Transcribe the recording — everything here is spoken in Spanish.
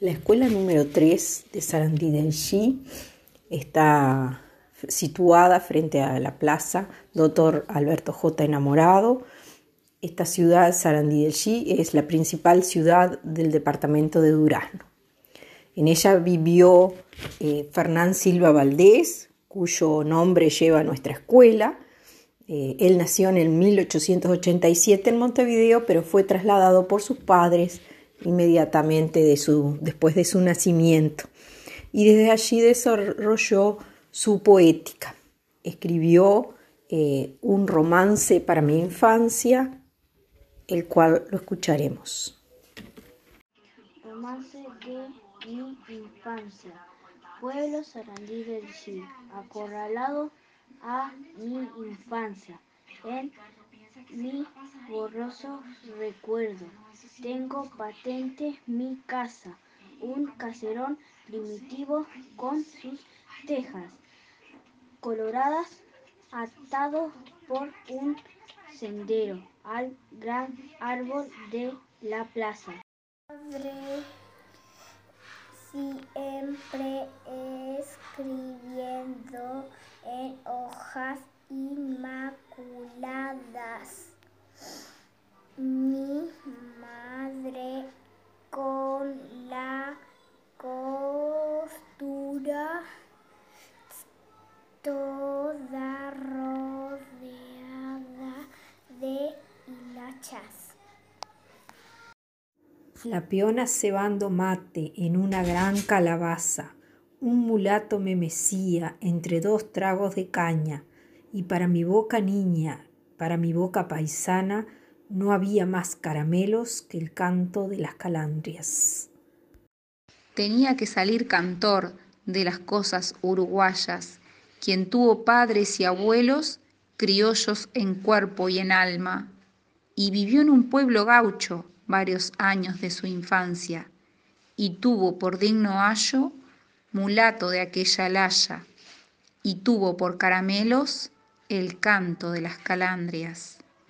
La escuela número 3 de Sarandí del Xi está situada frente a la plaza Dr. Alberto J. Enamorado. Esta ciudad, Sarandí del Xi, es la principal ciudad del departamento de Durazno. En ella vivió eh, Fernán Silva Valdés, cuyo nombre lleva nuestra escuela. Eh, él nació en el 1887 en Montevideo, pero fue trasladado por sus padres inmediatamente de su, después de su nacimiento. Y desde allí desarrolló su poética. Escribió eh, un romance para mi infancia, el cual lo escucharemos. Romance de mi infancia. Pueblo Sarandí del Chile, acorralado a mi infancia. Mi borroso recuerdo. Tengo patente mi casa, un caserón primitivo con sus tejas coloradas, atado por un sendero al gran árbol de la plaza. siempre escribiendo en hojas inmaculadas. Mi madre con la costura toda rodeada de hilachas. La peona cebando mate en una gran calabaza. Un mulato me mecía entre dos tragos de caña, y para mi boca niña, para mi boca paisana, no había más caramelos que el canto de las calandrias. Tenía que salir cantor de las cosas uruguayas, quien tuvo padres y abuelos criollos en cuerpo y en alma, y vivió en un pueblo gaucho varios años de su infancia, y tuvo por digno ayo mulato de aquella laya, y tuvo por caramelos el canto de las calandrias.